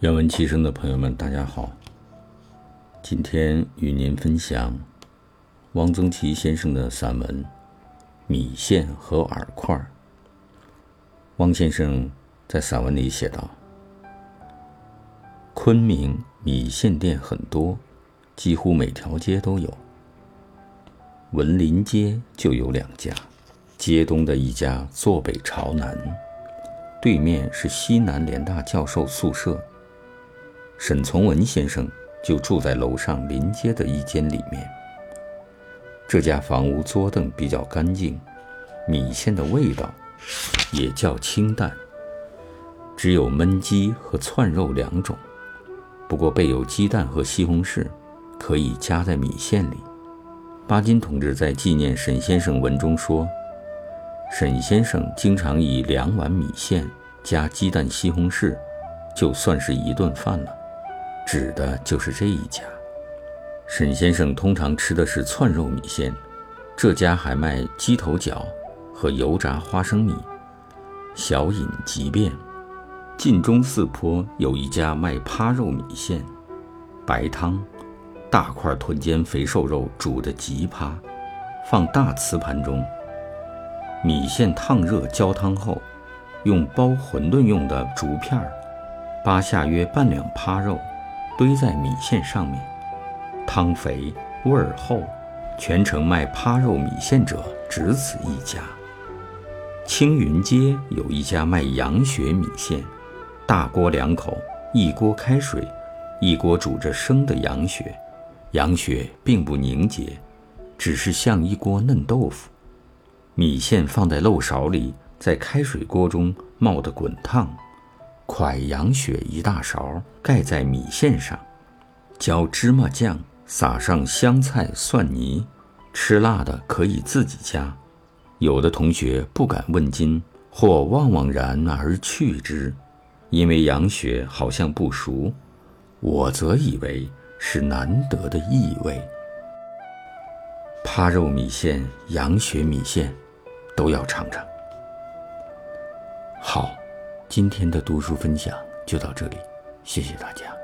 愿闻其声的朋友们，大家好。今天与您分享汪曾祺先生的散文《米线和饵块》。汪先生在散文里写道：“昆明米线店很多，几乎每条街都有。文林街就有两家，街东的一家坐北朝南，对面是西南联大教授宿舍。”沈从文先生就住在楼上临街的一间里面。这家房屋桌凳比较干净，米线的味道也较清淡，只有焖鸡和窜肉两种，不过备有鸡蛋和西红柿，可以夹在米线里。巴金同志在纪念沈先生文中说：“沈先生经常以两碗米线加鸡蛋、西红柿，就算是一顿饭了。”指的就是这一家。沈先生通常吃的是窜肉米线，这家还卖鸡头角和油炸花生米。小饮即便。晋中四坡有一家卖趴肉米线，白汤，大块臀尖肥瘦肉煮的极趴，放大瓷盘中。米线烫热浇汤后，用包馄饨用的竹片儿，扒下约半两趴肉。堆在米线上面，汤肥味儿厚，全城卖趴肉米线者只此一家。青云街有一家卖羊血米线，大锅两口，一锅开水，一锅煮着生的羊血，羊血并不凝结，只是像一锅嫩豆腐。米线放在漏勺里，在开水锅中冒得滚烫。蒯羊血一大勺，盖在米线上，浇芝麻酱，撒上香菜蒜泥。吃辣的可以自己加。有的同学不敢问津，或望望然而去之，因为羊血好像不熟。我则以为是难得的异味。扒肉米线、羊血米线，都要尝尝。好。今天的读书分享就到这里，谢谢大家。